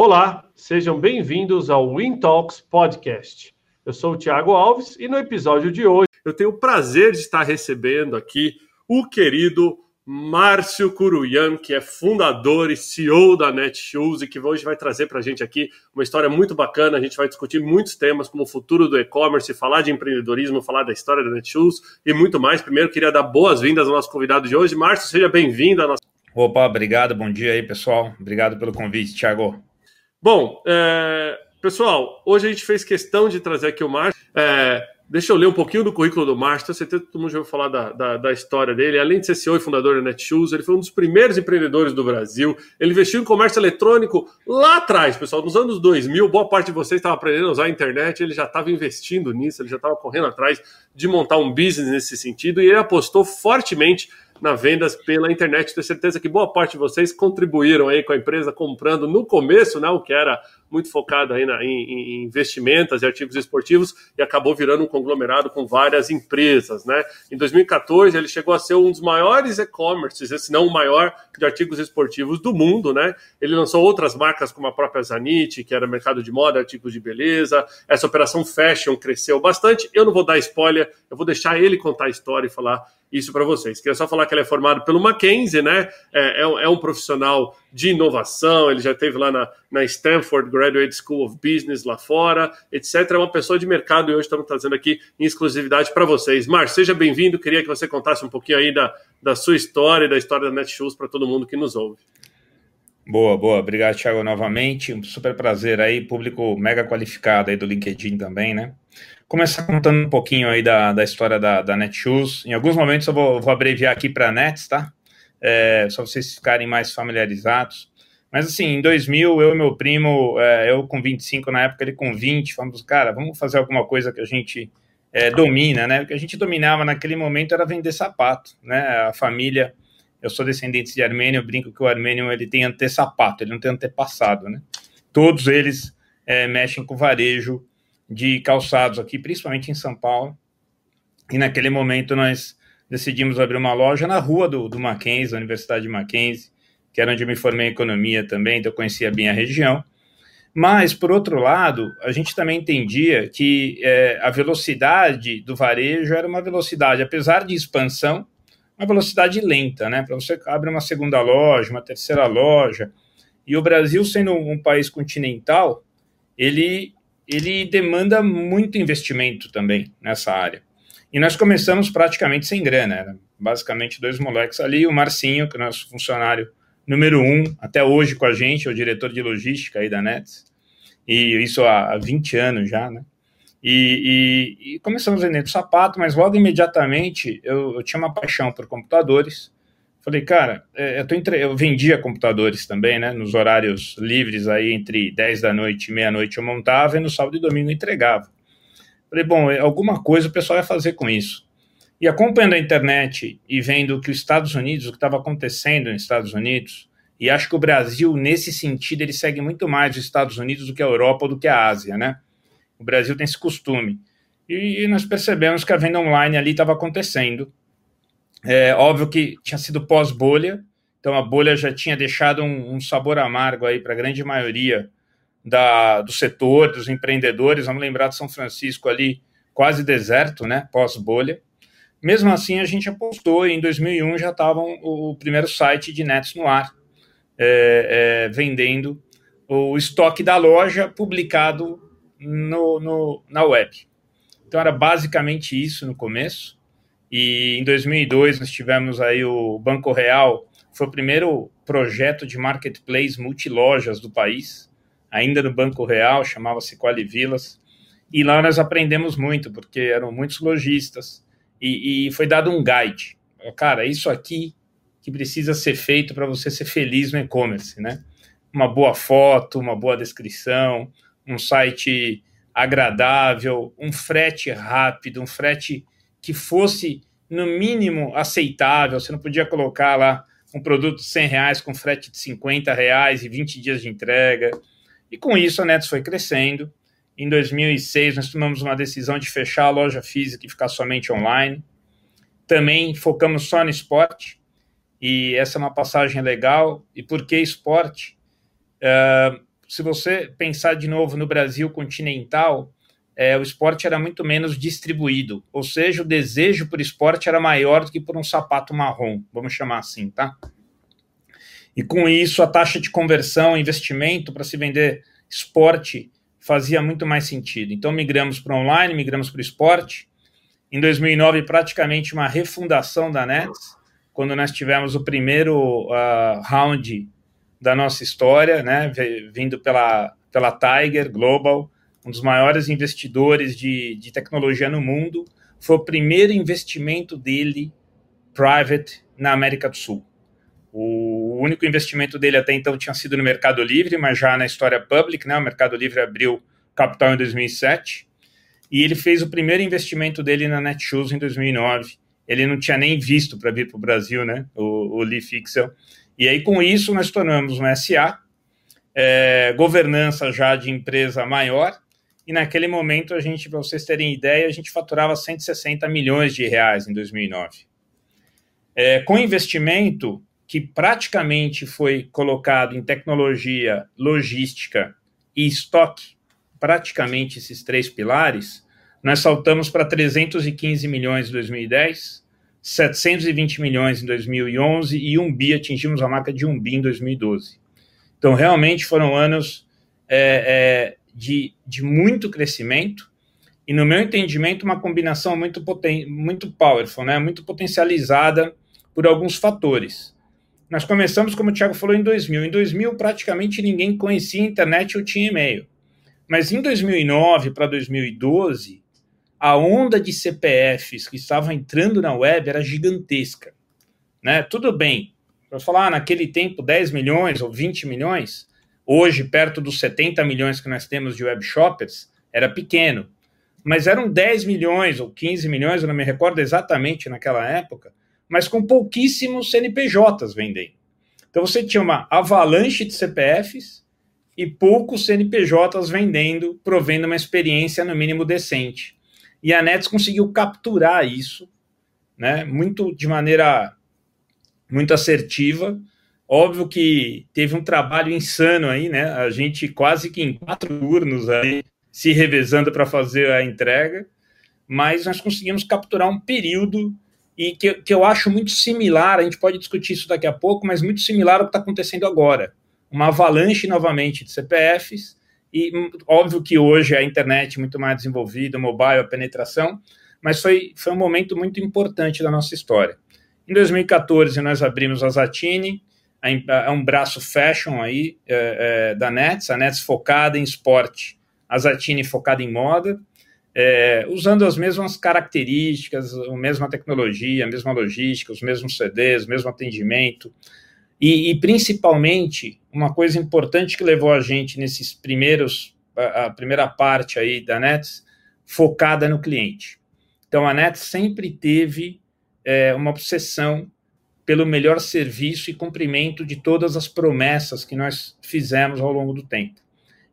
Olá, sejam bem-vindos ao Win Talks Podcast. Eu sou o Thiago Alves e no episódio de hoje eu tenho o prazer de estar recebendo aqui o querido Márcio Curuyan, que é fundador e CEO da Netshoes e que hoje vai trazer para a gente aqui uma história muito bacana. A gente vai discutir muitos temas como o futuro do e-commerce, falar de empreendedorismo, falar da história da Netshoes e muito mais. Primeiro, queria dar boas-vindas ao nosso convidado de hoje. Márcio, seja bem-vindo à nossa. Opa, obrigado, bom dia aí, pessoal. Obrigado pelo convite, Thiago. Bom, é, pessoal, hoje a gente fez questão de trazer aqui o Márcio. É, deixa eu ler um pouquinho do currículo do Márcio. Tenho certeza que todo mundo já ouviu falar da, da, da, história dele. Além de ser CEO e fundador da Netshoes, ele foi um dos primeiros empreendedores do Brasil. Ele investiu em comércio eletrônico lá atrás, pessoal, nos anos 2000. Boa parte de vocês estava aprendendo a usar a internet. Ele já estava investindo nisso, ele já estava correndo atrás de montar um business nesse sentido. E ele apostou fortemente na vendas pela internet. Tenho certeza que boa parte de vocês contribuíram aí com a empresa comprando no começo, né, o que era muito focado aí na, em, em, investimentos e artigos esportivos e acabou virando um conglomerado com várias empresas, né? Em 2014 ele chegou a ser um dos maiores e-commerces, se não o maior de artigos esportivos do mundo, né? Ele lançou outras marcas como a própria Zanit, que era mercado de moda, artigos de beleza. Essa operação fashion cresceu bastante. Eu não vou dar spoiler, eu vou deixar ele contar a história e falar isso para vocês. Queria só falar que ele é formado pelo Mackenzie, né? É, é, é, um profissional de inovação, ele já teve lá na, na Stanford Graduate School of Business lá fora, etc. É uma pessoa de mercado e hoje estamos trazendo aqui em exclusividade para vocês. Márcio, seja bem-vindo. Queria que você contasse um pouquinho aí da, da sua história e da história da Netshoes para todo mundo que nos ouve. Boa, boa. Obrigado, Thiago, novamente. Um super prazer aí, público mega qualificado aí do LinkedIn também, né? começar contando um pouquinho aí da, da história da, da Netshoes. Em alguns momentos eu vou, vou abreviar aqui para Nets, tá? É, só vocês ficarem mais familiarizados. Mas assim, em 2000, eu e meu primo, é, eu com 25 na época, ele com 20, falamos, cara, vamos fazer alguma coisa que a gente é, domina, né? O que a gente dominava naquele momento era vender sapato, né? A família, eu sou descendente de armênio, eu brinco que o armênio ele tem antesapato, ele não tem antepassado, né? Todos eles é, mexem com varejo de calçados aqui, principalmente em São Paulo. E naquele momento nós decidimos abrir uma loja na rua do, do Mackenzie, da Universidade de Mackenzie, que era onde eu me formei em economia também, então eu conhecia bem a região. Mas, por outro lado, a gente também entendia que é, a velocidade do varejo era uma velocidade, apesar de expansão, uma velocidade lenta, né? Para você abrir uma segunda loja, uma terceira loja. E o Brasil, sendo um país continental, ele ele demanda muito investimento também nessa área. E nós começamos praticamente sem grana, era basicamente dois moleques ali, o Marcinho, que é nosso funcionário número um, até hoje com a gente, é o diretor de logística aí da Nets, e isso há, há 20 anos já, né? E, e, e começamos vendendo sapato, mas logo imediatamente eu, eu tinha uma paixão por computadores, Falei, cara, é, eu, tô entre... eu vendia computadores também, né? Nos horários livres aí, entre 10 da noite e meia-noite eu montava e no sábado e domingo entregava. Falei, bom, é, alguma coisa o pessoal vai fazer com isso. E acompanhando a internet e vendo que os Estados Unidos, o que estava acontecendo nos Estados Unidos, e acho que o Brasil, nesse sentido, ele segue muito mais os Estados Unidos do que a Europa ou do que a Ásia, né? O Brasil tem esse costume. E, e nós percebemos que a venda online ali estava acontecendo é óbvio que tinha sido pós-bolha, então a bolha já tinha deixado um, um sabor amargo aí para a grande maioria da, do setor, dos empreendedores. Vamos lembrar de São Francisco ali, quase deserto, né? Pós-bolha. Mesmo assim, a gente apostou e em 2001 já estava o primeiro site de Nets no ar, é, é, vendendo o estoque da loja publicado no, no, na web. Então era basicamente isso no começo. E em 2002 nós tivemos aí o Banco Real, foi o primeiro projeto de marketplace multilojas do país, ainda no Banco Real, chamava-se Qualivilas. E lá nós aprendemos muito, porque eram muitos lojistas, e, e foi dado um guide. Cara, isso aqui que precisa ser feito para você ser feliz no e-commerce, né? Uma boa foto, uma boa descrição, um site agradável, um frete rápido, um frete que fosse, no mínimo, aceitável. Você não podia colocar lá um produto de 100 reais com frete de 50 reais e 20 dias de entrega. E com isso a Nets foi crescendo. Em 2006 nós tomamos uma decisão de fechar a loja física e ficar somente online. Também focamos só no esporte. E essa é uma passagem legal. E por que esporte? Uh, se você pensar de novo no Brasil continental, é, o esporte era muito menos distribuído, ou seja, o desejo por esporte era maior do que por um sapato marrom, vamos chamar assim, tá? E com isso, a taxa de conversão, investimento para se vender esporte fazia muito mais sentido. Então, migramos para online, migramos para o esporte. Em 2009, praticamente uma refundação da Nets, quando nós tivemos o primeiro uh, round da nossa história, né, vindo pela, pela Tiger Global, um dos maiores investidores de, de tecnologia no mundo. Foi o primeiro investimento dele private na América do Sul. O único investimento dele até então tinha sido no Mercado Livre, mas já na história public, né? O Mercado Livre abriu capital em 2007 e ele fez o primeiro investimento dele na Netshoes em 2009. Ele não tinha nem visto para vir para o Brasil, né? O, o Lee Fixel. E aí, com isso, nós tornamos uma SA, é, governança já de empresa maior, e naquele momento, a gente, para vocês terem ideia, a gente faturava 160 milhões de reais em 2009. É, com investimento, que praticamente foi colocado em tecnologia, logística e estoque, praticamente esses três pilares, nós saltamos para 315 milhões em 2010, 720 milhões em 2011 e um bi, atingimos a marca de um bi em 2012. Então, realmente foram anos é, é, de, de muito crescimento e, no meu entendimento, uma combinação muito, poten muito powerful, né? muito potencializada por alguns fatores. Nós começamos, como o Thiago falou, em 2000. Em 2000, praticamente ninguém conhecia a internet ou tinha e-mail. Mas em 2009 para 2012, a onda de CPFs que estavam entrando na web era gigantesca. Né? Tudo bem, para falar, ah, naquele tempo, 10 milhões ou 20 milhões, hoje, perto dos 70 milhões que nós temos de web shoppers, era pequeno. Mas eram 10 milhões ou 15 milhões, eu não me recordo exatamente naquela época, mas com pouquíssimos CNPJs vendendo. Então você tinha uma avalanche de CPFs e poucos CNPJs vendendo, provendo uma experiência no mínimo decente. E a Nets conseguiu capturar isso, né, muito de maneira muito assertiva. Óbvio que teve um trabalho insano aí, né? A gente quase que em quatro turnos aí se revezando para fazer a entrega, mas nós conseguimos capturar um período e que, que eu acho muito similar, a gente pode discutir isso daqui a pouco, mas muito similar ao que está acontecendo agora. Uma avalanche novamente de CPFs, e hum, óbvio que hoje a internet é muito mais desenvolvida, o mobile, a penetração, mas foi, foi um momento muito importante da nossa história. Em 2014, nós abrimos a Zatini, é um braço fashion aí é, é, da Nets, a Nets focada em esporte, a Zatini focada em moda, é, usando as mesmas características, a mesma tecnologia, a mesma logística, os mesmos CDs, o mesmo atendimento. E, e, principalmente, uma coisa importante que levou a gente nesses primeiros, a, a primeira parte aí da Nets, focada no cliente. Então, a Nets sempre teve é, uma obsessão pelo melhor serviço e cumprimento de todas as promessas que nós fizemos ao longo do tempo.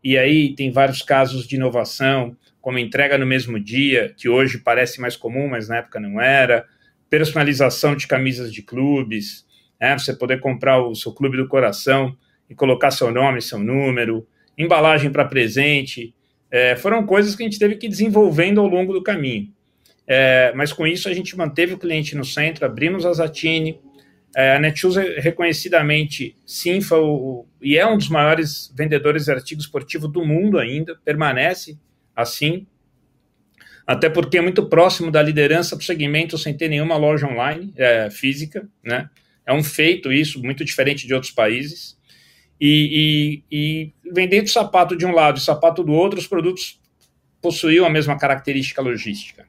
E aí tem vários casos de inovação, como entrega no mesmo dia, que hoje parece mais comum, mas na época não era, personalização de camisas de clubes, né, você poder comprar o seu clube do coração e colocar seu nome, seu número, embalagem para presente, é, foram coisas que a gente teve que ir desenvolvendo ao longo do caminho. É, mas com isso a gente manteve o cliente no centro, abrimos a Zatini, é, a Netshoes reconhecidamente, sim, foi o, e é um dos maiores vendedores de artigo esportivo do mundo ainda, permanece assim, até porque é muito próximo da liderança para o segmento sem ter nenhuma loja online é, física, né? É um feito isso, muito diferente de outros países. E, e, e vendendo sapato de um lado e sapato do outro, os produtos possuíam a mesma característica logística.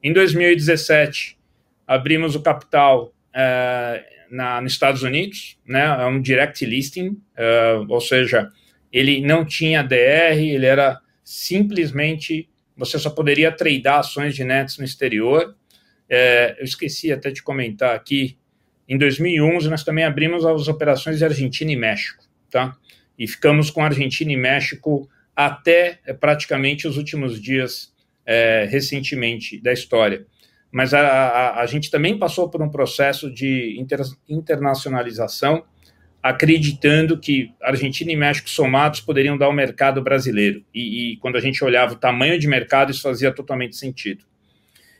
Em 2017, abrimos o capital é, na, nos Estados Unidos, né? É um direct listing, é, ou seja, ele não tinha DR, ele era simplesmente você só poderia tradear ações de nets no exterior. É, eu esqueci até de comentar aqui, em 2011 nós também abrimos as operações de Argentina e México, tá? E ficamos com Argentina e México até é, praticamente os últimos dias é, recentemente da história. Mas a, a, a, gente também passou por um processo de inter, internacionalização acreditando que Argentina e México somados poderiam dar o mercado brasileiro. E, e, quando a gente olhava o tamanho de mercado, isso fazia totalmente sentido.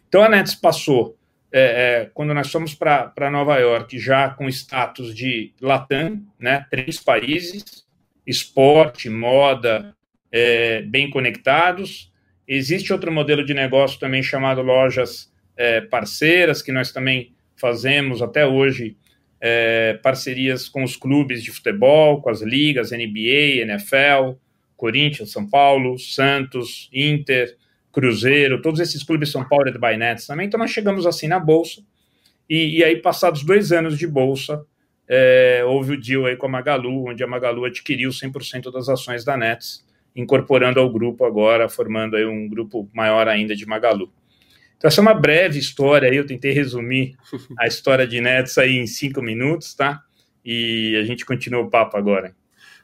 Então a Nets passou, é, é, quando nós fomos para Nova York, já com status de Latam, né, três países, esporte, moda, é, bem conectados. Existe outro modelo de negócio também chamado lojas é, parceiras, que nós também fazemos até hoje é, parcerias com os clubes de futebol, com as ligas, NBA, NFL, Corinthians, São Paulo, Santos, Inter, Cruzeiro, todos esses clubes são powered by Nets também. Então nós chegamos assim na bolsa e, e aí passados dois anos de bolsa é, houve o deal aí com a Magalu, onde a Magalu adquiriu 100% das ações da Nets, incorporando ao grupo agora, formando aí um grupo maior ainda de Magalu. Então, essa é uma breve história aí, eu tentei resumir a história de Nets aí em cinco minutos, tá? E a gente continua o papo agora.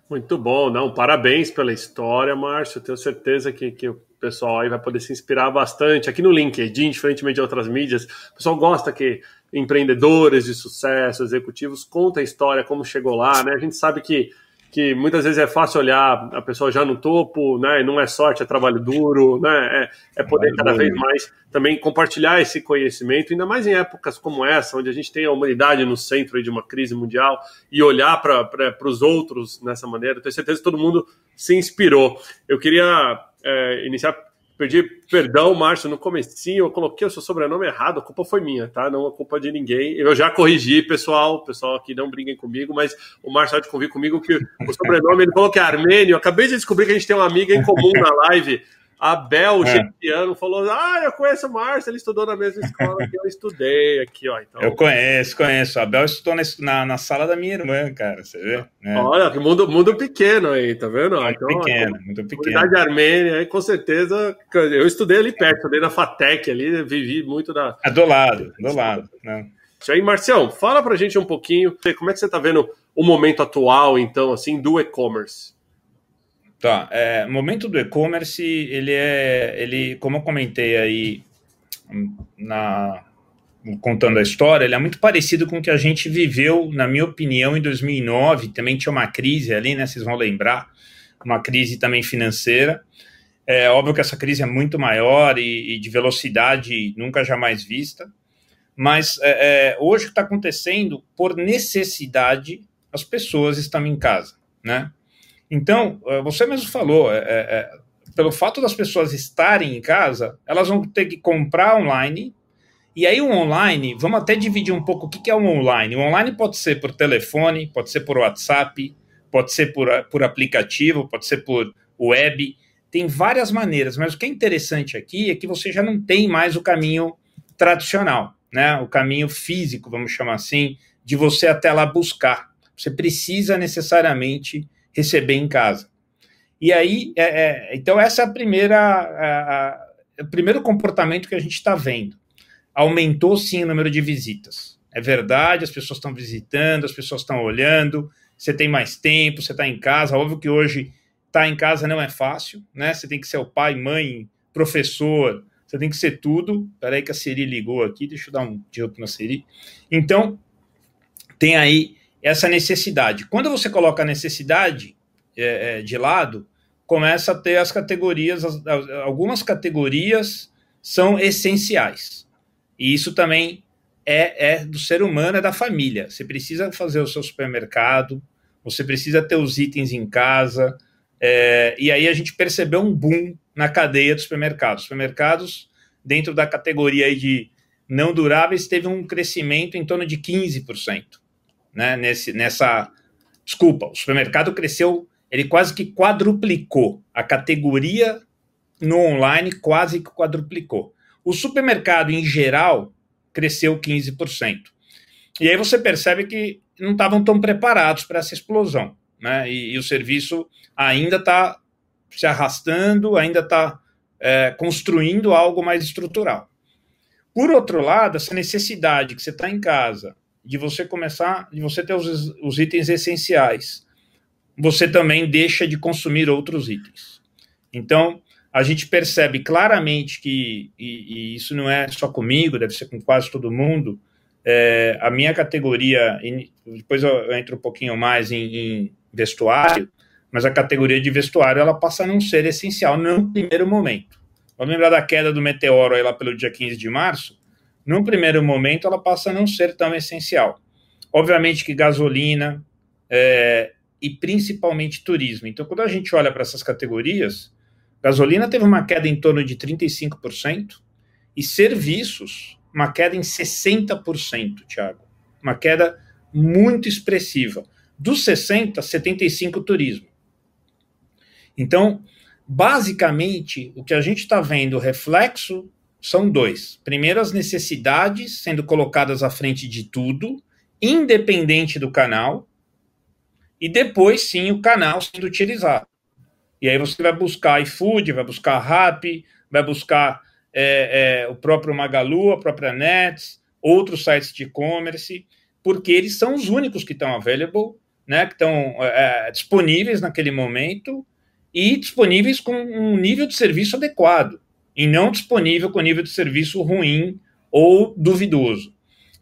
Muito bom, não, parabéns pela história, Márcio, tenho certeza que, que o pessoal aí vai poder se inspirar bastante. Aqui no LinkedIn, diferentemente de outras mídias, o pessoal gosta que empreendedores de sucesso, executivos, contem a história, como chegou lá, né? A gente sabe que que muitas vezes é fácil olhar a pessoa já no topo, né? Não é sorte, é trabalho duro, né? É, é poder cada vez mais também compartilhar esse conhecimento, ainda mais em épocas como essa, onde a gente tem a humanidade no centro de uma crise mundial e olhar para os outros nessa maneira. Tenho certeza que todo mundo se inspirou. Eu queria é, iniciar Pedi perdão, Márcio, no comecinho eu coloquei o seu sobrenome errado, a culpa foi minha, tá? Não a culpa de ninguém. Eu já corrigi, pessoal, pessoal aqui não briguem comigo, mas o Márcio há de convir comigo que o sobrenome, ele falou que é armênio. Acabei de descobrir que a gente tem uma amiga em comum na live, a Bel é. falou: Ah, eu conheço o Márcio, ele estudou na mesma escola que eu estudei aqui, ó. Então... Eu conheço, conheço. A Bel estudou na, na sala da minha irmã, cara. Você vê? É. Olha, que mundo, mundo pequeno aí, tá vendo? Muito então, pequeno, muito pequeno. Comunidade armênia, aí, com certeza. Eu estudei ali perto, estudei na FATEC ali, vivi muito da. É do lado, do lado. Né? Isso aí, Marcião, fala pra gente um pouquinho, como é que você tá vendo o momento atual, então, assim, do e-commerce? Tá, é, momento do e-commerce, ele é, ele, como eu comentei aí na contando a história, ele é muito parecido com o que a gente viveu, na minha opinião, em 2009, também tinha uma crise ali, né, vocês vão lembrar, uma crise também financeira, é óbvio que essa crise é muito maior e, e de velocidade nunca jamais vista, mas é, é, hoje o que está acontecendo, por necessidade, as pessoas estão em casa, né? Então, eh, você mesmo falou, é, é, pelo fato das pessoas estarem em casa, elas vão ter que comprar online. E aí, o online, vamos até dividir um pouco o que é o online. O online pode ser por telefone, pode ser por WhatsApp, pode ser por, por aplicativo, pode ser por web. Tem várias maneiras, mas o que é interessante aqui é que você já não tem mais o caminho tradicional, né? O caminho físico, vamos chamar assim, de você até lá buscar. Você precisa necessariamente receber em casa. E aí, é, é, então essa é a primeira, a, a, o primeiro comportamento que a gente está vendo. Aumentou sim o número de visitas. É verdade, as pessoas estão visitando, as pessoas estão olhando, você tem mais tempo, você está em casa. Óbvio que hoje estar tá em casa não é fácil, né? Você tem que ser o pai, mãe, professor, você tem que ser tudo. Peraí que a Siri ligou aqui, deixa eu dar um tiro na Siri. Então, tem aí essa necessidade. Quando você coloca a necessidade é, é, de lado, começa a ter as categorias, as, algumas categorias são essenciais. E isso também é, é do ser humano, é da família. Você precisa fazer o seu supermercado, você precisa ter os itens em casa. É, e aí a gente percebeu um boom na cadeia dos supermercados. Supermercados, dentro da categoria de não duráveis, teve um crescimento em torno de 15% né, nesse, nessa. Desculpa, o supermercado cresceu, ele quase que quadruplicou. A categoria no online quase que quadruplicou. O supermercado, em geral, cresceu 15%. E aí você percebe que não estavam tão preparados para essa explosão. Né? E, e o serviço ainda está se arrastando, ainda está é, construindo algo mais estrutural. Por outro lado, essa necessidade que você está em casa, de você começar, de você ter os, os itens essenciais, você também deixa de consumir outros itens. Então, a gente percebe claramente que, e, e, isso não é só comigo, deve ser com quase todo mundo, é, a minha categoria, depois eu entro um pouquinho mais em, em vestuário, mas a categoria de vestuário ela passa a não ser essencial no primeiro momento. Vamos lembrar da queda do meteoro aí lá pelo dia 15 de março? No primeiro momento, ela passa a não ser tão essencial. Obviamente que gasolina é, e principalmente turismo. Então, quando a gente olha para essas categorias, gasolina teve uma queda em torno de 35% e serviços, uma queda em 60%, Thiago. Uma queda muito expressiva. Dos 60, 75 turismo. Então, basicamente, o que a gente está vendo reflexo são dois. Primeiro, as necessidades sendo colocadas à frente de tudo, independente do canal, e depois sim o canal sendo utilizado. E aí você vai buscar iFood, vai buscar Rappi, vai buscar é, é, o próprio Magalu, a própria Nets, outros sites de e-commerce, porque eles são os únicos que estão available, né, que estão é, disponíveis naquele momento e disponíveis com um nível de serviço adequado, e não disponível com nível de serviço ruim ou duvidoso.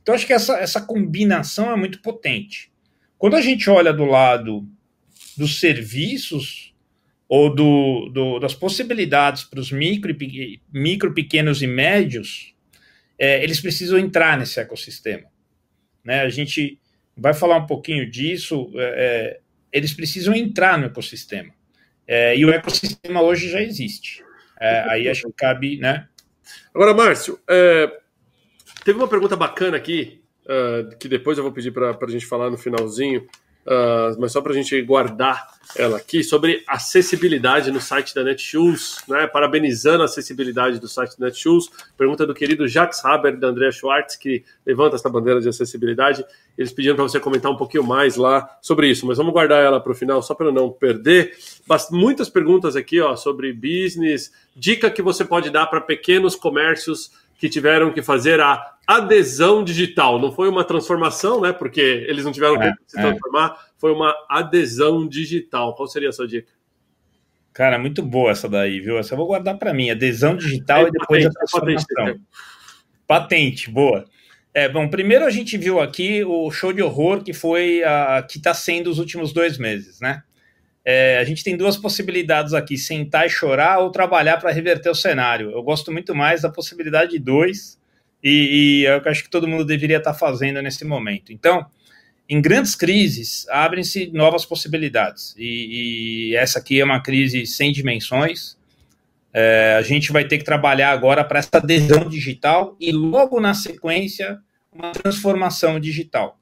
Então, acho que essa, essa combinação é muito potente. Quando a gente olha do lado dos serviços ou do, do das possibilidades para os micro, micro, pequenos e médios, é, eles precisam entrar nesse ecossistema. Né? A gente vai falar um pouquinho disso. É, é eles precisam entrar no ecossistema. É, e o ecossistema hoje já existe. É, aí acho que cabe, né? Agora, Márcio, é, teve uma pergunta bacana aqui uh, que depois eu vou pedir para a gente falar no finalzinho, uh, mas só para a gente guardar ela aqui, sobre acessibilidade no site da Netshoes, né? parabenizando a acessibilidade do site da Netshoes. Pergunta do querido Jacques Haber da Andrea Schwartz, que levanta essa bandeira de acessibilidade. Eles pediram para você comentar um pouquinho mais lá sobre isso, mas vamos guardar ela para o final, só para não perder. Muitas perguntas aqui ó, sobre business, dica que você pode dar para pequenos comércios que tiveram que fazer a adesão digital. Não foi uma transformação, né? Porque eles não tiveram é, tempo de se é. transformar, é. foi uma adesão digital. Qual seria a sua dica? Cara, muito boa essa daí, viu? Essa eu vou guardar para mim. Adesão digital é, e depois patente, a transformação. Patente, patente, boa. É, bom, primeiro a gente viu aqui o show de horror que foi a que está sendo os últimos dois meses, né? É, a gente tem duas possibilidades aqui: sentar e chorar ou trabalhar para reverter o cenário. Eu gosto muito mais da possibilidade de dois, e, e é eu acho que todo mundo deveria estar tá fazendo nesse momento. Então, em grandes crises, abrem-se novas possibilidades, e, e, essa aqui é uma crise sem dimensões. É, a gente vai ter que trabalhar agora para essa adesão digital e, logo na sequência, uma transformação digital.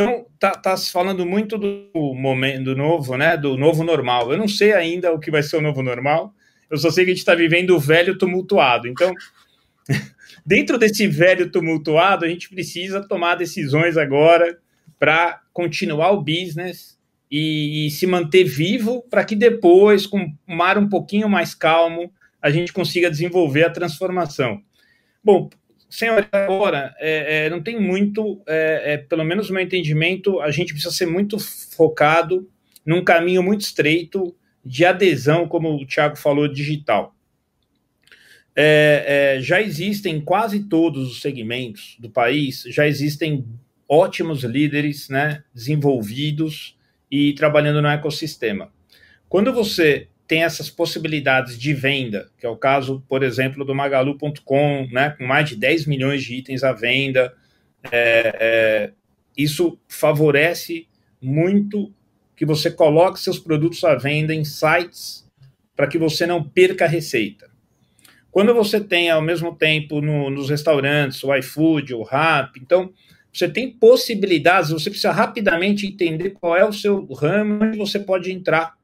Então, tá, tá se falando muito do momento novo, né? Do novo normal. Eu não sei ainda o que vai ser o novo normal. Eu só sei que a gente está vivendo o velho tumultuado. Então, dentro desse velho tumultuado, a gente precisa tomar decisões agora para continuar o business e, e se manter vivo para que depois, com um mar um pouquinho mais calmo, a gente consiga desenvolver a transformação. Bom, senhor, agora, é, é, não tem muito, é, é, pelo menos no meu entendimento, a gente precisa ser muito focado num caminho muito estreito de adesão, como o Thiago falou, digital. É, é, já existem quase todos os segmentos do país, já existem ótimos líderes né, desenvolvidos e trabalhando no ecossistema. Quando você tem essas possibilidades de venda, que é o caso, por exemplo, do Magalu.com, né, com mais de 10 milhões de itens à venda. É, é, isso favorece muito que você coloque seus produtos à venda em sites para que você não perca a receita. Quando você tem, ao mesmo tempo, no, nos restaurantes, o iFood, o Rap, então, você tem possibilidades, você precisa rapidamente entender qual é o seu ramo onde você pode entrar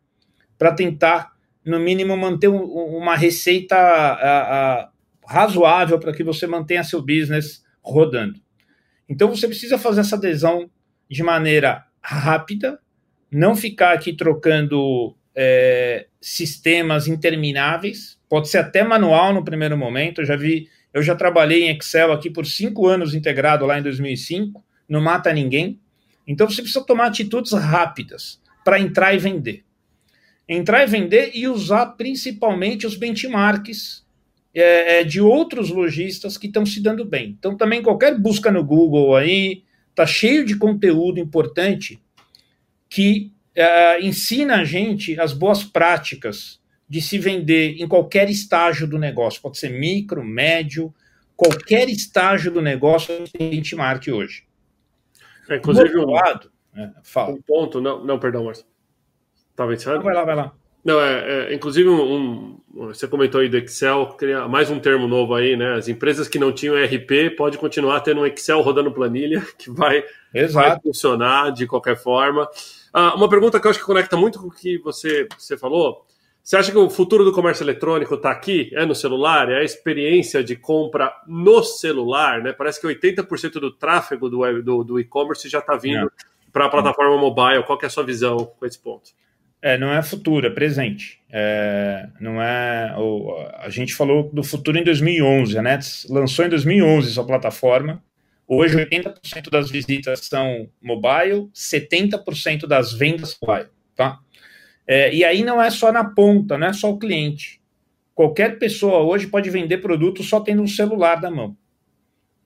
para tentar no mínimo, manter uma receita razoável para que você mantenha seu business rodando. Então, você precisa fazer essa adesão de maneira rápida, não ficar aqui trocando é, sistemas intermináveis, pode ser até manual no primeiro momento. Eu já vi, eu já trabalhei em Excel aqui por cinco anos integrado lá em 2005, não mata ninguém. Então, você precisa tomar atitudes rápidas para entrar e vender entrar e vender e usar principalmente os benchmarks é, é de outros lojistas que estão se dando bem. Então, também qualquer busca no Google aí, tá cheio de conteúdo importante que é, ensina a gente as boas práticas de se vender em qualquer estágio do negócio. Pode ser micro, médio, qualquer estágio do negócio tem benchmark hoje. É, inclusive, um, lado, é, fala. um ponto, não, não perdão, Márcio. Estava encerrado? Vai lá, vai lá. Não, é, é inclusive, um, um, você comentou aí do Excel, mais um termo novo aí, né? As empresas que não tinham ERP pode continuar tendo um Excel rodando planilha, que vai, vai funcionar de qualquer forma. Ah, uma pergunta que eu acho que conecta muito com o que você, você falou. Você acha que o futuro do comércio eletrônico está aqui? É no celular? É a experiência de compra no celular? Né? Parece que 80% do tráfego do, do, do e-commerce já está vindo é. para a plataforma mobile. Qual é a sua visão com esse ponto? É, não é futuro, é presente. É, não é. O, a gente falou do futuro em 2011. A Nets lançou em 2011 sua plataforma. Hoje, 80% das visitas são mobile, 70% das vendas mobile. Tá? É, e aí não é só na ponta, não é só o cliente. Qualquer pessoa hoje pode vender produto só tendo um celular na mão.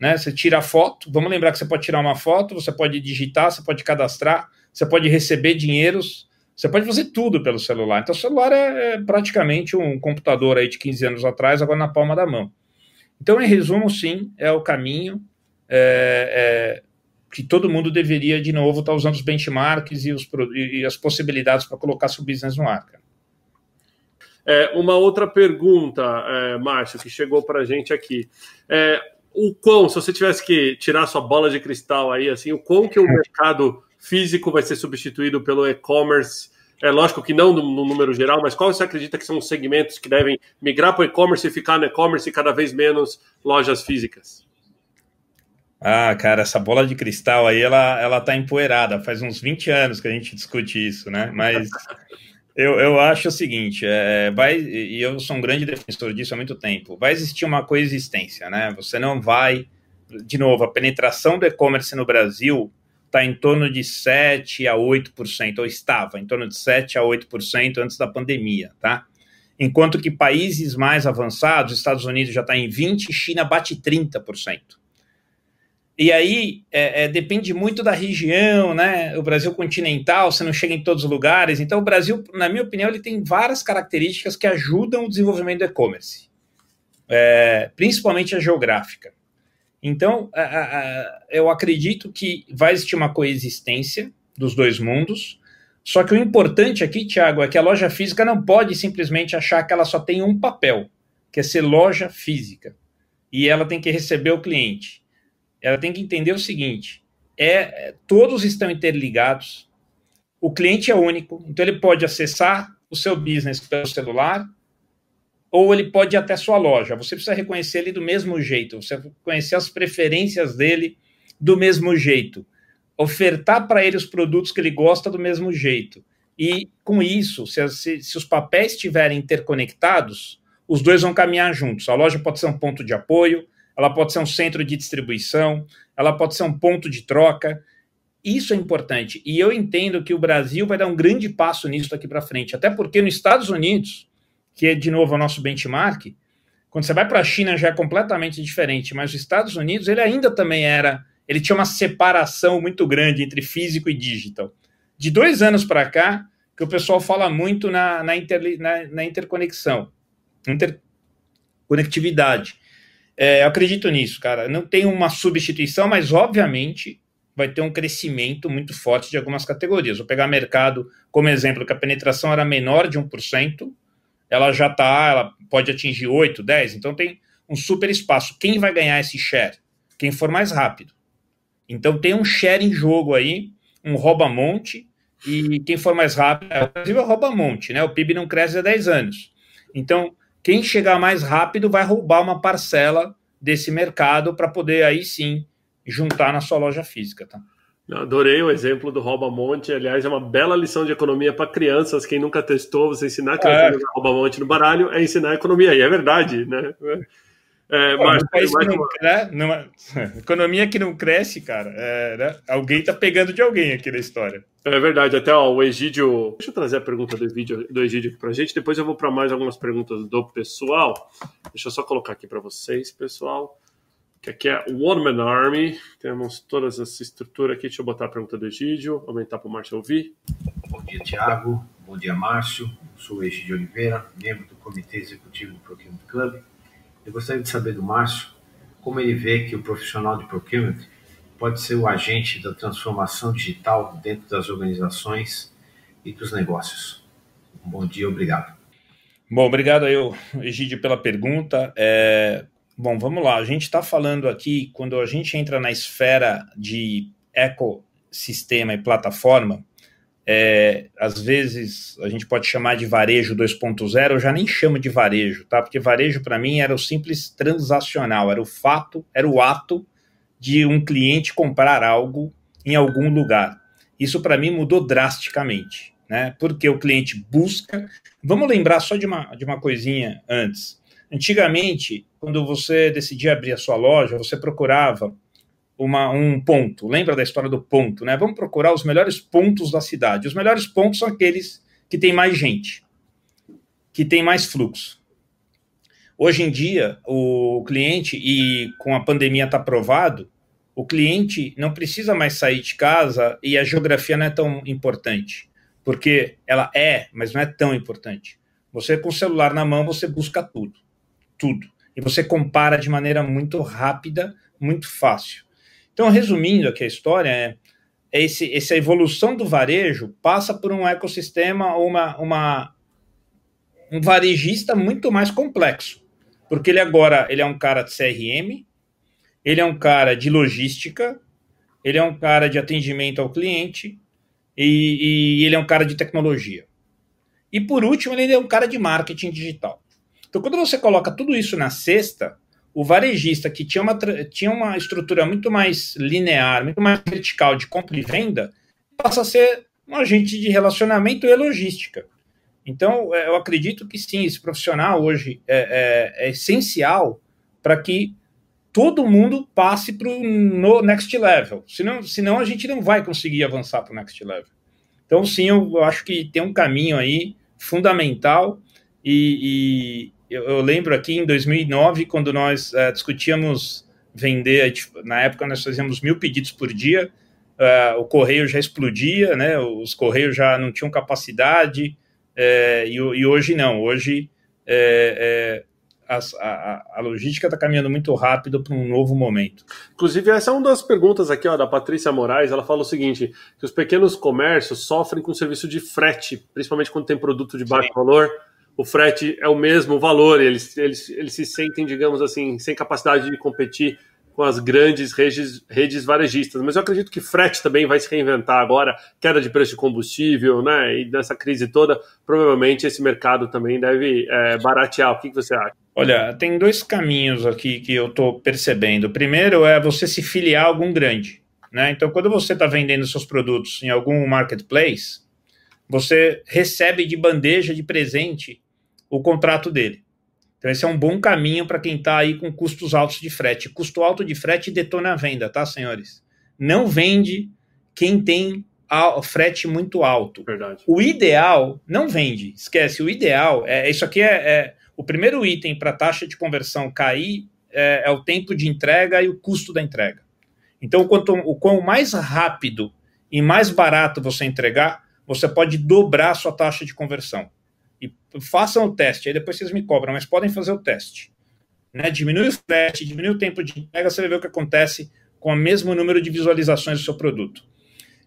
Né? Você tira a foto, vamos lembrar que você pode tirar uma foto, você pode digitar, você pode cadastrar, você pode receber dinheiros, você pode fazer tudo pelo celular. Então, o celular é, é praticamente um computador aí de 15 anos atrás, agora na palma da mão. Então, em resumo, sim, é o caminho. É, é, que todo mundo deveria, de novo, estar tá usando os benchmarks e, os, e as possibilidades para colocar seu business no ar. É, uma outra pergunta, é, Márcio, que chegou para a gente aqui. É, o quão, se você tivesse que tirar sua bola de cristal aí, assim, o quão que o mercado físico vai ser substituído pelo e-commerce? É lógico que não no, no, número geral, mas qual você acredita que são os segmentos que devem migrar para o e-commerce e ficar no e-commerce e cada vez menos lojas físicas? Ah, cara, essa bola de cristal aí, ela, ela tá empoeirada. Faz uns 20 anos que a gente discute isso, né? Mas eu, eu acho o seguinte, é, vai, e eu sou um grande defensor disso há muito tempo, vai existir uma coexistência, né? Você não vai, de novo, a penetração do e-commerce no Brasil está em torno de 7 a 8%, ou estava em torno de 7 a 8% antes da pandemia, tá? Enquanto que países mais avançados, Estados Unidos já está em 20%, China bate 30%. E aí é, é, depende muito da região, né? O Brasil continental, você não chega em todos os lugares. Então, o Brasil, na minha opinião, ele tem várias características que ajudam o desenvolvimento do e-commerce, é, principalmente a geográfica. Então, a, a, eu acredito que vai existir uma coexistência dos dois mundos. Só que o importante aqui, Tiago, é que a loja física não pode simplesmente achar que ela só tem um papel, que é ser loja física. E ela tem que receber o cliente ela tem que entender o seguinte: é todos estão interligados. O cliente é único, então ele pode acessar o seu business pelo celular ou ele pode ir até sua loja. Você precisa reconhecer ele do mesmo jeito, você conhecer as preferências dele do mesmo jeito, ofertar para ele os produtos que ele gosta do mesmo jeito. E com isso, se, se, se os papéis estiverem interconectados, os dois vão caminhar juntos. A loja pode ser um ponto de apoio, ela pode ser um centro de distribuição, ela pode ser um ponto de troca. Isso é importante. E eu entendo que o Brasil vai dar um grande passo nisso daqui para frente. Até porque nos Estados Unidos, que é de novo o nosso benchmark, quando você vai para a China já é completamente diferente, mas os Estados Unidos ele ainda também era, ele tinha uma separação muito grande entre físico e digital. De dois anos para cá, que o pessoal fala muito na, na, inter, na, na interconexão, interconectividade. É, eu acredito nisso, cara. Não tem uma substituição, mas obviamente vai ter um crescimento muito forte de algumas categorias. Vou pegar mercado como exemplo, que a penetração era menor de 1%, ela já está, ela pode atingir 8, 10, então tem um super espaço. Quem vai ganhar esse share? Quem for mais rápido. Então tem um share em jogo aí, um rouba-monte, e quem for mais rápido, é, é rouba-monte, né? O PIB não cresce há 10 anos. Então, quem chegar mais rápido vai roubar uma parcela desse mercado para poder aí sim juntar na sua loja física, tá? Adorei o exemplo do Rouba Monte. Aliás, é uma bela lição de economia para crianças. Quem nunca testou, você ensinar que é. Rouba Monte no baralho é ensinar economia. E é verdade, né? É, mas, país que não numa... economia que não cresce, cara, é, né? alguém tá pegando de alguém aqui na história. É verdade, até ó, o Egídio. Deixa eu trazer a pergunta do Egídio, do Egídio aqui pra gente, depois eu vou para mais algumas perguntas do pessoal. Deixa eu só colocar aqui para vocês, pessoal. Que aqui é One Man Army, temos toda essa estrutura aqui. Deixa eu botar a pergunta do Egídio, aumentar para o Márcio ouvir. Bom dia, Tiago. Bom dia, Márcio. Eu sou o Egídio Oliveira, membro do Comitê Executivo do Procurement Club eu gostaria de saber do Márcio como ele vê que o profissional de procurement pode ser o agente da transformação digital dentro das organizações e dos negócios. Um bom dia, obrigado. Bom, obrigado aí, Egídio, pela pergunta. É... Bom, vamos lá. A gente está falando aqui, quando a gente entra na esfera de ecossistema e plataforma, é, às vezes a gente pode chamar de varejo 2.0, eu já nem chamo de varejo, tá? Porque varejo para mim era o simples transacional, era o fato, era o ato de um cliente comprar algo em algum lugar. Isso para mim mudou drasticamente, né? Porque o cliente busca. Vamos lembrar só de uma, de uma coisinha antes. Antigamente, quando você decidia abrir a sua loja, você procurava uma, um ponto. Lembra da história do ponto, né? Vamos procurar os melhores pontos da cidade. Os melhores pontos são aqueles que tem mais gente, que tem mais fluxo. Hoje em dia, o cliente, e com a pandemia está provado, o cliente não precisa mais sair de casa e a geografia não é tão importante, porque ela é, mas não é tão importante. Você com o celular na mão, você busca tudo, tudo. E você compara de maneira muito rápida, muito fácil. Então, resumindo aqui a história, é, é esse, essa evolução do varejo passa por um ecossistema, uma, uma, um varejista muito mais complexo, porque ele agora ele é um cara de CRM, ele é um cara de logística, ele é um cara de atendimento ao cliente e, e ele é um cara de tecnologia. E por último, ele é um cara de marketing digital. Então, quando você coloca tudo isso na cesta, o varejista que tinha uma, tinha uma estrutura muito mais linear, muito mais vertical de compra e venda, passa a ser um agente de relacionamento e logística. Então, é, eu acredito que sim, esse profissional hoje é, é, é essencial para que todo mundo passe para o next level. Senão, senão a gente não vai conseguir avançar para o next level. Então, sim, eu acho que tem um caminho aí fundamental e, eu, eu, lembro aqui em 2009, quando nós uh, discutíamos vender, na época nós fazíamos mil pedidos por dia, uh, o correio já explodia, né? Os correios já não tinham capacidade, uh, e, e, hoje não. Hoje a, a, a, logística está caminhando muito rápido para um novo momento. Inclusive, essa é uma das perguntas aqui ó, da Patrícia Moraes. Ela fala o seguinte: que os pequenos comércios sofrem com o serviço de frete, principalmente quando tem produto de baixo Sim. valor o frete é o mesmo valor, eles, eles, eles se sentem, digamos assim, sem capacidade de competir com as grandes redes, redes varejistas. Mas eu acredito que frete também vai se reinventar agora, queda de preço de combustível, né? E nessa crise toda, provavelmente esse mercado também deve é, baratear. O que, que você acha? Olha, tem dois caminhos aqui que eu estou percebendo. O primeiro é você se filiar a algum grande. Né? Então, quando você está vendendo seus produtos em algum marketplace, você recebe de bandeja de presente o contrato dele. Então, esse é um bom caminho para quem está aí com custos altos de frete. Custo alto de frete detona a venda, tá, senhores? Não vende quem tem frete muito alto. Verdade. O ideal não vende, esquece. O ideal é isso aqui é, é o primeiro item para a taxa de conversão cair é, é, o tempo de entrega e o custo da entrega. Então, quanto o quão mais rápido e mais barato você entregar, você pode dobrar a sua taxa de conversão façam o teste, aí depois vocês me cobram, mas podem fazer o teste. Né? Diminui o frete, diminui o tempo de entrega, você vai ver o que acontece com o mesmo número de visualizações do seu produto.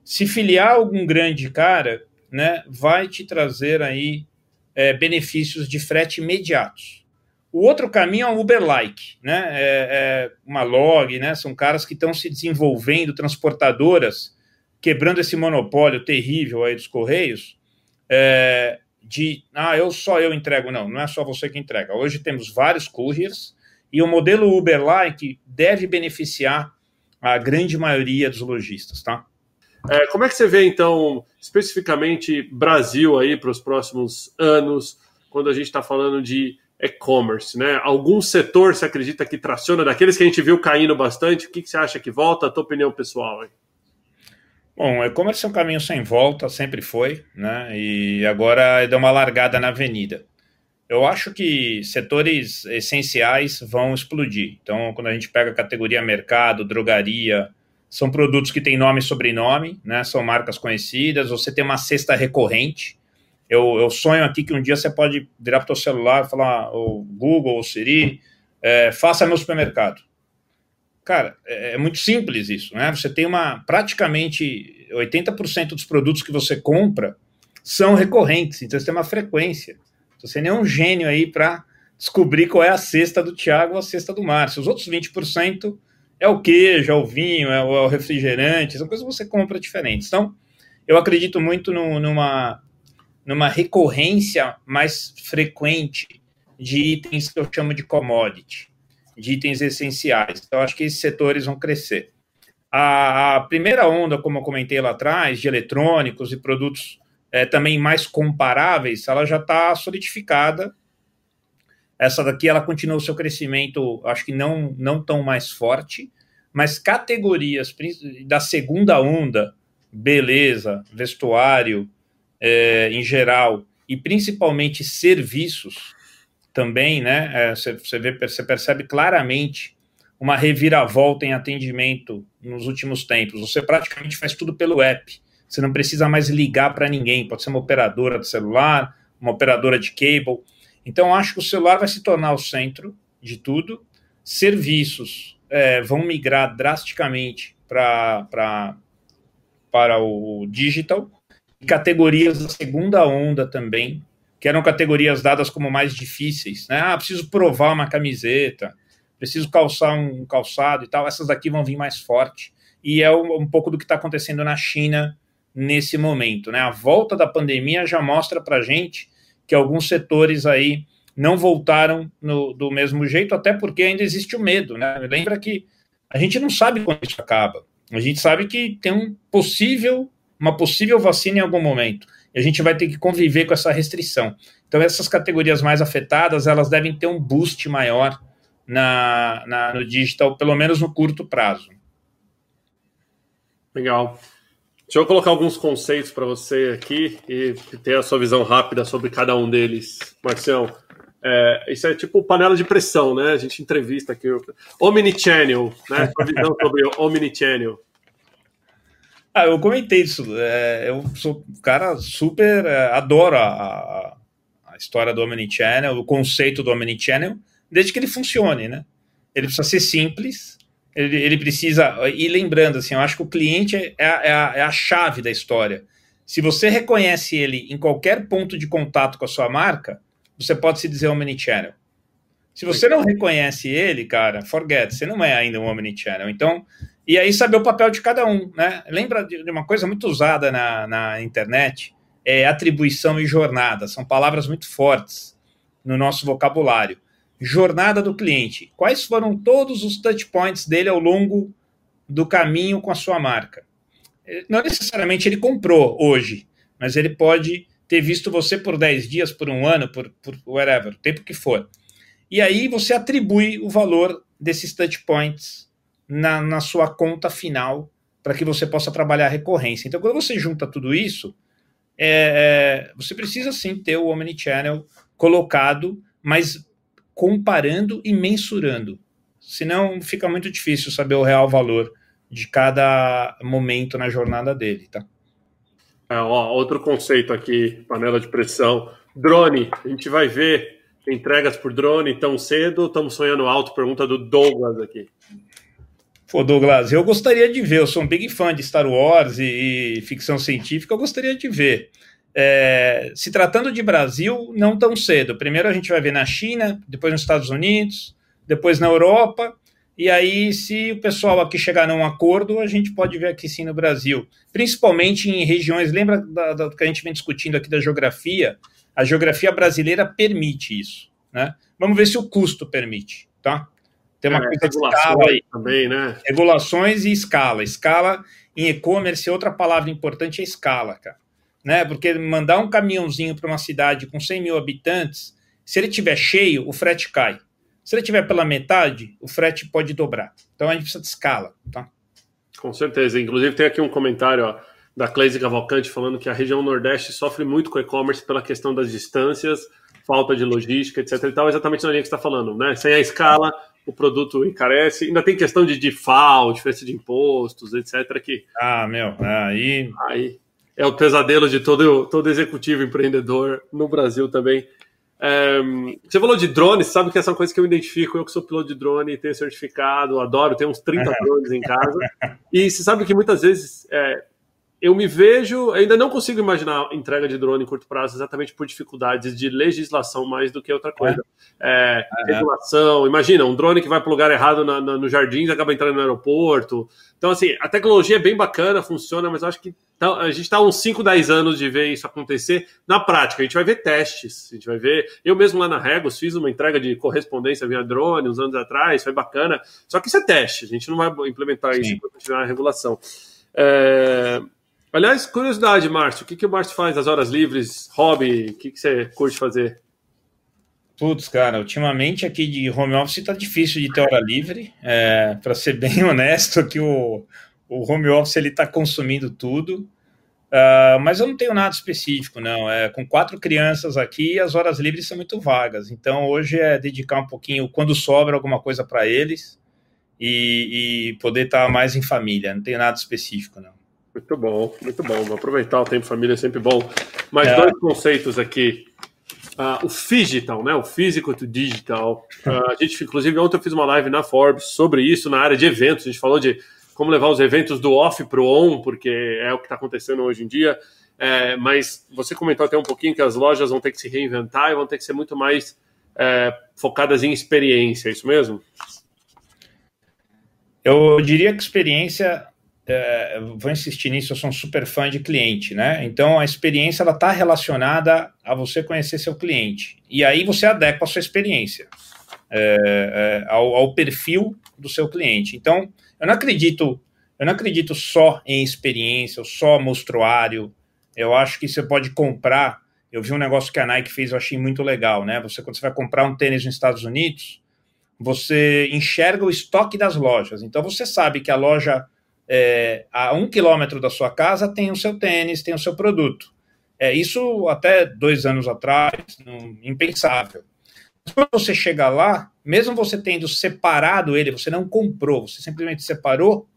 Se filiar algum grande cara, né, vai te trazer aí é, benefícios de frete imediatos. O outro caminho é o Uber-like, né? É, é uma log, né? São caras que estão se desenvolvendo, transportadoras, quebrando esse monopólio terrível aí dos correios, é, de ah, eu só eu entrego. Não, não é só você que entrega. Hoje temos vários couriers e o modelo Uber-like deve beneficiar a grande maioria dos lojistas, tá? É, como é que você vê, então, especificamente Brasil aí para os próximos anos, quando a gente está falando de e-commerce, né? Algum setor você acredita que traciona daqueles que a gente viu caindo bastante? O que, que você acha que volta? A tua opinião pessoal? Hein? Bom, e-commerce é um caminho sem volta, sempre foi, né? E agora deu uma largada na avenida. Eu acho que setores essenciais vão explodir. Então, quando a gente pega a categoria mercado, drogaria, são produtos que têm nome e sobrenome, né? São marcas conhecidas. Você tem uma cesta recorrente. Eu, eu sonho aqui que um dia você pode virar para o teu celular e falar, o Google, o Siri, é, faça meu supermercado. Cara, é, é, muito simples isso, né? Você tem uma praticamente 80% dos produtos que você compra são recorrentes, então você tem uma frequência. Você nem é um gênio aí para descobrir qual é a cesta do Thiago ou a cesta do Márcio. Os outros 20% é o queijo, é o vinho, é é o refrigerante, são coisas que você compra diferentes. Então, eu acredito muito no, numa, numa recorrência mais frequente de itens que eu chamo de commodity de itens essenciais. Então, acho que esses setores vão crescer. A, a primeira onda, como eu comentei lá atrás, de eletrônicos e produtos é, também mais comparáveis, ela já está solidificada. Essa daqui, ela continua o seu crescimento, acho que não, não tão mais forte, mas categorias da segunda onda, beleza, vestuário, é, em geral, e principalmente serviços, também, né? É, você, você, você percebe claramente uma reviravolta em atendimento nos últimos tempos. Você praticamente faz tudo pelo app. Você não precisa mais ligar para ninguém. Pode ser uma operadora de celular, uma operadora de cable. Então, acho que o celular vai se tornar o centro de tudo. Serviços é, vão migrar drasticamente pra, para o digital. Categorias da segunda onda também que eram categorias dadas como mais difíceis, né? Ah, preciso provar uma camiseta, preciso calçar um calçado e tal. Essas daqui vão vir mais forte. E é um, um pouco do que está acontecendo na China nesse momento, né? A volta da pandemia já mostra para gente que alguns setores aí não voltaram no, do mesmo jeito, até porque ainda existe o medo, né? Lembra que a gente não sabe quando isso acaba. A gente sabe que tem um possível, uma possível vacina em algum momento e a gente vai ter que conviver com essa restrição. Então, essas categorias mais afetadas, elas devem ter um boost maior na, na no digital, pelo menos no curto prazo. Legal. Deixa eu colocar alguns conceitos para você aqui e ter a sua visão rápida sobre cada um deles. Marcião, é, isso é tipo panela de pressão, né? A gente entrevista aqui. Omnichannel, né? Sua visão sobre Omnichannel. Ah, eu comentei isso. É, eu sou um cara super. É, adoro a, a, história do Omnichannel, o conceito do Omnichannel, desde que ele funcione, né? Ele precisa ser simples, ele, ele precisa. E lembrando, assim, eu acho que o cliente é, é, a, é a chave da história. Se você reconhece ele em qualquer ponto de contato com a sua marca, você pode se dizer Omnichannel. Se você não reconhece ele, cara, forget, você não é ainda um Omnichannel. Então, e aí saber o papel de cada um, né? Lembra de uma coisa muito usada na, na internet? É atribuição e jornada. São palavras muito fortes no nosso vocabulário. Jornada do cliente. Quais foram todos os touch points dele ao longo do caminho com a sua marca? É, não necessariamente ele comprou hoje, mas ele pode ter visto você por 10 dias, por um ano, por, por whatever, o tempo que for. E aí você atribui o valor desses touch points na, na sua conta final para que você possa trabalhar a recorrência. Então, quando você junta tudo isso, é, é, você precisa sim ter o Omnichannel colocado, mas comparando e mensurando. Senão fica muito difícil saber o real valor de cada momento na jornada dele, tá? É, ó, outro conceito aqui, panela de pressão. Drone, a gente vai ver entregas por drone tão cedo, estamos sonhando alto? Pergunta do Douglas aqui. Pô, Douglas, eu gostaria de ver, eu sou um big fã de Star Wars e, e ficção científica, eu gostaria de ver. É, se tratando de Brasil, não tão cedo. Primeiro a gente vai ver na China, depois nos Estados Unidos, depois na Europa, e aí, se o pessoal aqui chegar num acordo, a gente pode ver aqui sim no Brasil, principalmente em regiões. Lembra do que a gente vem discutindo aqui da geografia? A geografia brasileira permite isso, né? Vamos ver se o custo permite, tá? Tem uma é, coisa de escala aí. Também, né? Regulações e escala. Escala em e-commerce, outra palavra importante é escala, cara. Né? Porque mandar um caminhãozinho para uma cidade com 100 mil habitantes, Se ele tiver cheio, o frete cai. Se ele tiver pela metade, o frete pode dobrar. Então a gente precisa de escala, tá? Com certeza. Inclusive tem aqui um comentário ó, da Cleise Cavalcante falando que a região Nordeste sofre muito com e-commerce pela questão das distâncias, falta de logística, etc. E tal, exatamente na linha que você está falando, né? Sem a escala, o produto encarece. Ainda tem questão de default, diferença de impostos, etc. Que, ah, meu, aí... aí é o pesadelo de todo, todo executivo empreendedor no Brasil também. É, você falou de drones, sabe que essa é uma coisa que eu identifico, eu que sou piloto de drone, tenho certificado, adoro, tenho uns 30 drones em casa. E você sabe que muitas vezes é, eu me vejo, ainda não consigo imaginar entrega de drone em curto prazo exatamente por dificuldades de legislação mais do que outra coisa. É, regulação, imagina, um drone que vai para o lugar errado na, na, no jardim e acaba entrando no aeroporto. Então, assim, a tecnologia é bem bacana, funciona, mas eu acho que tá, a gente está uns 5, 10 anos de ver isso acontecer na prática. A gente vai ver testes, a gente vai ver. Eu mesmo lá na Regos fiz uma entrega de correspondência via drone uns anos atrás, foi bacana. Só que isso é teste, a gente não vai implementar Sim. isso para continuar a regulação. É, Aliás, curiosidade, Márcio, o que, que o Márcio faz nas horas livres, hobby, o que, que você curte fazer? Putz, cara, ultimamente aqui de home office tá difícil de ter hora livre. É, Para ser bem honesto, aqui o, o home office ele tá consumindo tudo. Uh, mas eu não tenho nada específico, não. É, com quatro crianças aqui, as horas livres são muito vagas. Então, hoje é dedicar um pouquinho, quando sobra alguma coisa para eles, e, e poder estar tá mais em família. Não tenho nada específico, não. Muito bom, muito bom. Vou aproveitar o tempo família é sempre bom. Mais é. dois conceitos aqui. Uh, o digital, né? O físico to digital. Uh, a gente, inclusive, ontem eu fiz uma live na Forbes sobre isso na área de eventos. A gente falou de como levar os eventos do off para o on, porque é o que está acontecendo hoje em dia. É, mas você comentou até um pouquinho que as lojas vão ter que se reinventar e vão ter que ser muito mais é, focadas em experiência, é isso mesmo? Eu diria que experiência é, vou insistir nisso, eu sou um super fã de cliente, né? Então a experiência ela está relacionada a você conhecer seu cliente e aí você adequa a sua experiência é, é, ao, ao, perfil do seu cliente. Então eu não acredito, eu não acredito só em experiência, ou só mostruário. Eu acho que você pode comprar. Eu vi um negócio que a Nike fez, eu achei muito legal, né? Você quando você vai comprar um tênis nos Estados Unidos, você enxerga o estoque das lojas. Então você sabe que a loja é, a um quilômetro da sua casa tem o seu tênis, tem o seu produto. É, isso até dois anos atrás, não, impensável. Quando você chega lá, mesmo você tendo separado ele, você não comprou, você simplesmente separou,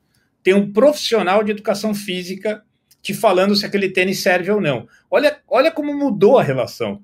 tem um profissional de educação física te falando se aquele tênis serve ou não. Olha, olha como mudou a relação.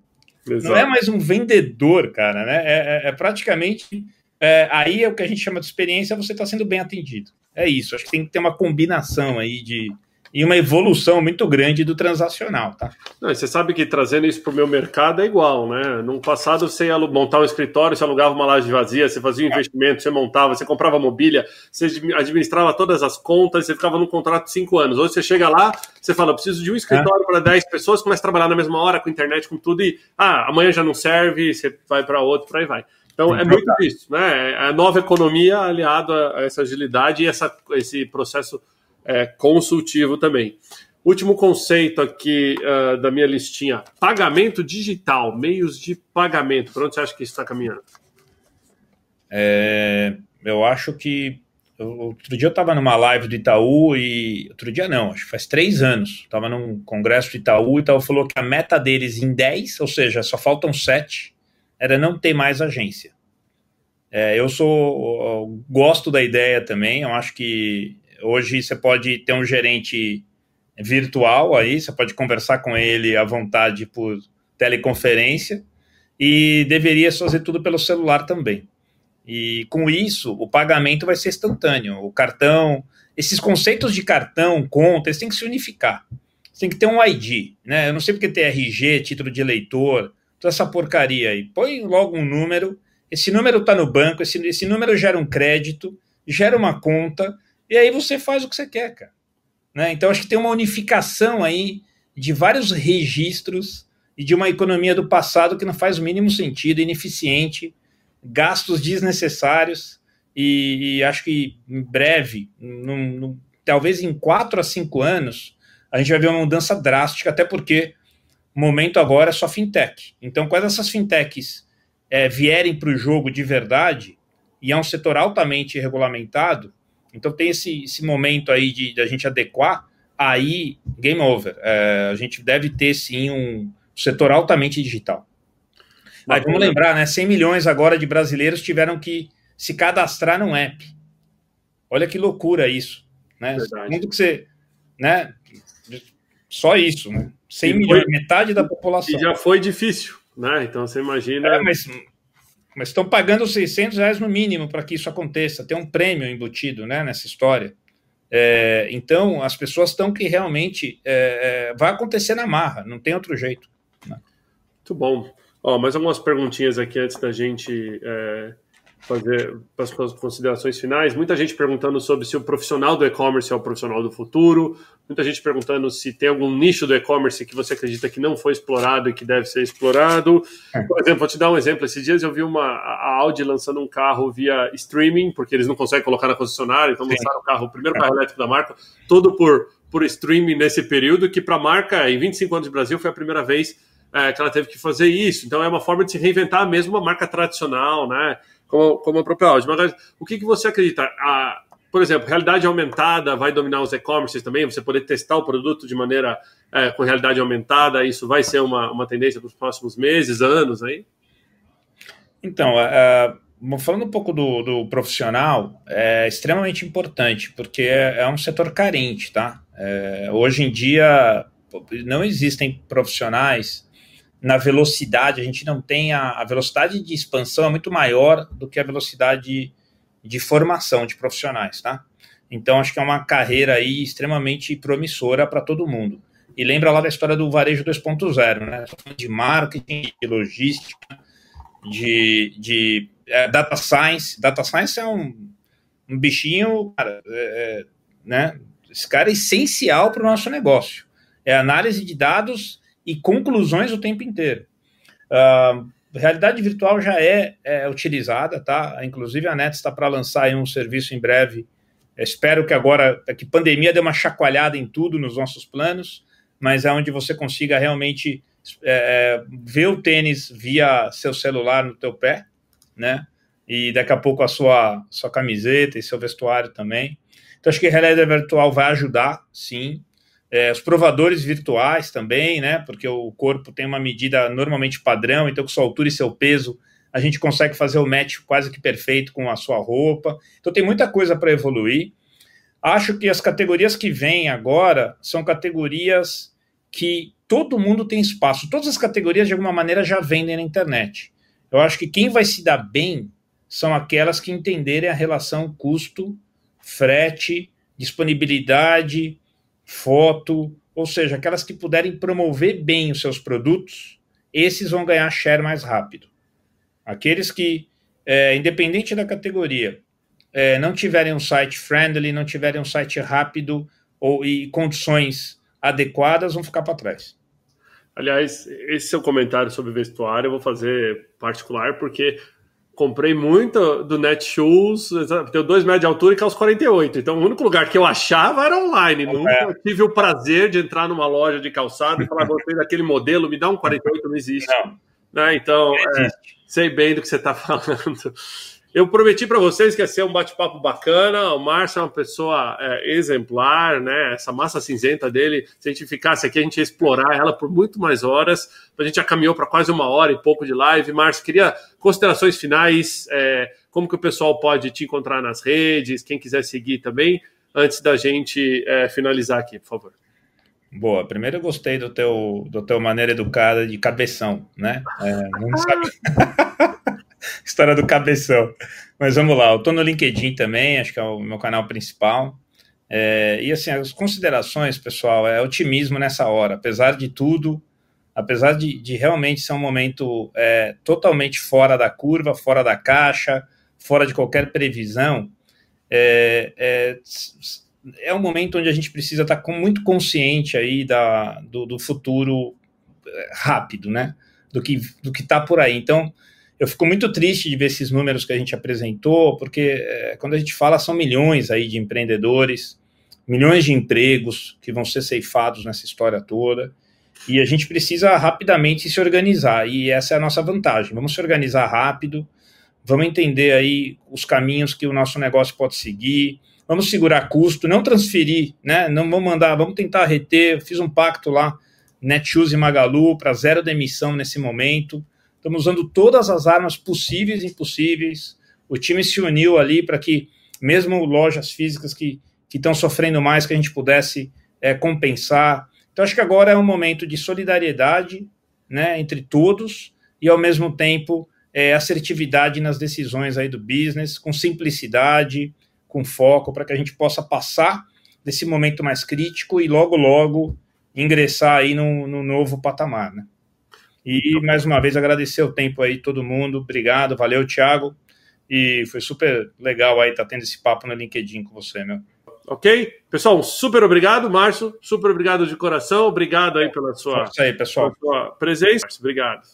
Exato. Não é mais um vendedor, cara, né? É, é, é praticamente. É, aí é o que a gente chama de experiência, você está sendo bem atendido é isso. Acho que tem que ter uma combinação aí de e uma evolução muito grande do transacional, tá? Não, você sabe que trazendo isso para o meu mercado é igual, né? No passado você ia montar um escritório, você alugava uma laje vazia, você fazia um investimento, você montava, você comprava mobília, você administrava todas as contas, você ficava num contrato de cinco anos. Hoje você chega lá, você fala, preciso de um escritório é. para 10 pessoas, começa a trabalhar na mesma hora, com internet, com tudo, e ah, amanhã já não serve, você vai para outro, por aí vai. Então é muito isso, né? É a nova economia aliada a essa agilidade e essa, esse processo é, consultivo também. Último conceito aqui uh, da minha listinha: pagamento digital, meios de pagamento. Para onde você acha que isso está caminhando? É, eu acho que. Outro dia eu estava numa live do Itaú e. Outro dia não, acho que faz três anos. Estava num congresso do Itaú e o Itaú falou que a meta deles em 10, ou seja, só faltam 7, era não ter mais agência. É, eu sou eu gosto da ideia também. Eu acho que hoje você pode ter um gerente virtual aí, você pode conversar com ele à vontade por teleconferência e deveria fazer tudo pelo celular também. E com isso, o pagamento vai ser instantâneo. O cartão, esses conceitos de cartão, conta, eles têm que se unificar. Você tem que ter um ID, né? Eu não sei porque tem RG, título de eleitor, toda essa porcaria aí. Põe logo um número, esse número está no banco, esse, esse número gera um crédito, gera uma conta, e aí você faz o que você quer, cara. Né? Então acho que tem uma unificação aí de vários registros e de uma economia do passado que não faz o mínimo sentido, ineficiente, gastos desnecessários, e, e acho que em breve, num, num, talvez em quatro a cinco anos, a gente vai ver uma mudança drástica, até porque momento agora é só fintech. Então, quais essas fintechs é, vierem para o jogo de verdade, e é um setor altamente regulamentado, então tem esse, esse momento aí de, de a gente adequar, aí game over. É, a gente deve ter sim um setor altamente digital. Aí vamos lembrar, né? 100 milhões agora de brasileiros tiveram que se cadastrar num app. Olha que loucura isso, né? Mundo que você, né? Só isso, né? 100 milhões, foi, metade da população. E já foi difícil, né? Então você imagina. É, mas, mas estão pagando 600 reais no mínimo para que isso aconteça. Tem um prêmio embutido, né? Nessa história. É, então as pessoas estão que realmente é, é, vai acontecer na marra, não tem outro jeito. Né? Muito bom. Ó, mais algumas perguntinhas aqui antes da gente é, fazer as considerações finais. Muita gente perguntando sobre se o profissional do e-commerce é o profissional do futuro. Muita gente perguntando se tem algum nicho do e-commerce que você acredita que não foi explorado e que deve ser explorado. É. Por exemplo, vou te dar um exemplo. Esses dias eu vi uma a Audi lançando um carro via streaming, porque eles não conseguem colocar na concessionária, então Sim. lançaram o carro, o primeiro carro elétrico da marca, todo por, por streaming nesse período, que para a marca, em 25 anos de Brasil, foi a primeira vez é, que ela teve que fazer isso. Então é uma forma de se reinventar mesmo uma marca tradicional, né? Como, como a própria Audi. Mas o que, que você acredita? A, por exemplo, realidade aumentada vai dominar os e-commerces também? Você poder testar o produto de maneira é, com realidade aumentada, isso vai ser uma, uma tendência para os próximos meses, anos aí? Então, uh, falando um pouco do, do, profissional, é extremamente importante, porque é, é um setor carente, tá? É, hoje em dia não existem profissionais na velocidade, a gente não tem a, a, velocidade de expansão é muito maior do que a velocidade de formação de profissionais, tá? Então acho que é uma carreira aí extremamente promissora para todo mundo. E lembra lá da história do varejo 2.0, né? De marketing, de logística, de, de é, data science. Data science é um, um bichinho, cara, é, é né? Esse cara é essencial para o nosso negócio. É análise de dados e conclusões o tempo inteiro. Uh, realidade virtual já é, é, utilizada, tá? Inclusive a NET está para lançar um serviço em breve. espero que agora, que pandemia dê uma chacoalhada em tudo nos nossos planos, mas é onde você consiga realmente é, é, ver o tênis via seu celular no teu pé, né? E daqui a pouco a sua, sua camiseta e seu vestuário também. Então acho que a realidade virtual vai ajudar, sim. É, os provadores virtuais também, né? Porque o corpo tem uma medida normalmente padrão, então com sua altura e seu peso a gente consegue fazer o match quase que perfeito com a sua roupa. Então tem muita coisa para evoluir. Acho que as categorias que vêm agora são categorias que todo mundo tem espaço. Todas as categorias, de alguma maneira, já vendem na internet. Eu acho que quem vai se dar bem são aquelas que entenderem a relação custo, frete, disponibilidade, foto, ou seja, aquelas que puderem promover bem os seus produtos, esses vão ganhar share mais rápido. Aqueles que, é, independente da categoria, é, não tiverem um site friendly, não tiverem um site rápido ou, e condições adequadas, vão ficar para trás. Aliás, esse seu comentário sobre vestuário eu vou fazer particular, porque comprei muito do Netshoes, tenho dois metros de altura e calço 48. Então, o único lugar que eu achava era online. É. Nunca tive o prazer de entrar numa loja de calçado e falar, gostei daquele modelo, me dá um 48, não existe. Não. Né? Então, não é, sei bem do que você está falando. Eu prometi para vocês que ia ser um bate-papo bacana. O Márcio é uma pessoa é, exemplar, né? Essa massa cinzenta dele, se a gente ficasse aqui, a gente ia explorar ela por muito mais horas. A gente já caminhou para quase uma hora e pouco de live. Márcio, queria considerações finais. É, como que o pessoal pode te encontrar nas redes? Quem quiser seguir também, antes da gente é, finalizar aqui, por favor. Boa. Primeiro eu gostei do teu, do teu maneira educada de cabeção, né? É, não sabe. História do cabeção. Mas vamos lá, eu estou no LinkedIn também, acho que é o meu canal principal. É, e assim, as considerações, pessoal, é otimismo nessa hora. Apesar de tudo, apesar de, de realmente ser um momento é, totalmente fora da curva, fora da caixa, fora de qualquer previsão, é, é, é um momento onde a gente precisa estar com, muito consciente aí da, do, do futuro é, rápido, né? Do que do que está por aí. Então, eu fico muito triste de ver esses números que a gente apresentou, porque é, quando a gente fala, são milhões aí de empreendedores, milhões de empregos que vão ser ceifados nessa história toda. E a gente precisa rapidamente se organizar, e essa é a nossa vantagem. Vamos se organizar rápido, vamos entender aí os caminhos que o nosso negócio pode seguir, vamos segurar custo, não transferir, né? Não vamos mandar, vamos tentar reter. Fiz um pacto lá, Netshoes e Magalu, para zero demissão nesse momento. Estamos usando todas as armas possíveis e impossíveis. O time se uniu ali para que, mesmo lojas físicas que estão sofrendo mais, que a gente pudesse é, compensar. Então, acho que agora é um momento de solidariedade né, entre todos e, ao mesmo tempo, é, assertividade nas decisões aí do business, com simplicidade, com foco, para que a gente possa passar desse momento mais crítico e logo, logo ingressar aí no, no novo patamar, né? E mais uma vez agradecer o tempo aí, todo mundo. Obrigado, valeu, Thiago. E foi super legal aí estar tá tendo esse papo no LinkedIn com você, meu. Ok? Pessoal, super obrigado, Márcio. Super obrigado de coração. Obrigado aí pela sua, aí, pessoal. Pela sua presença. Obrigado.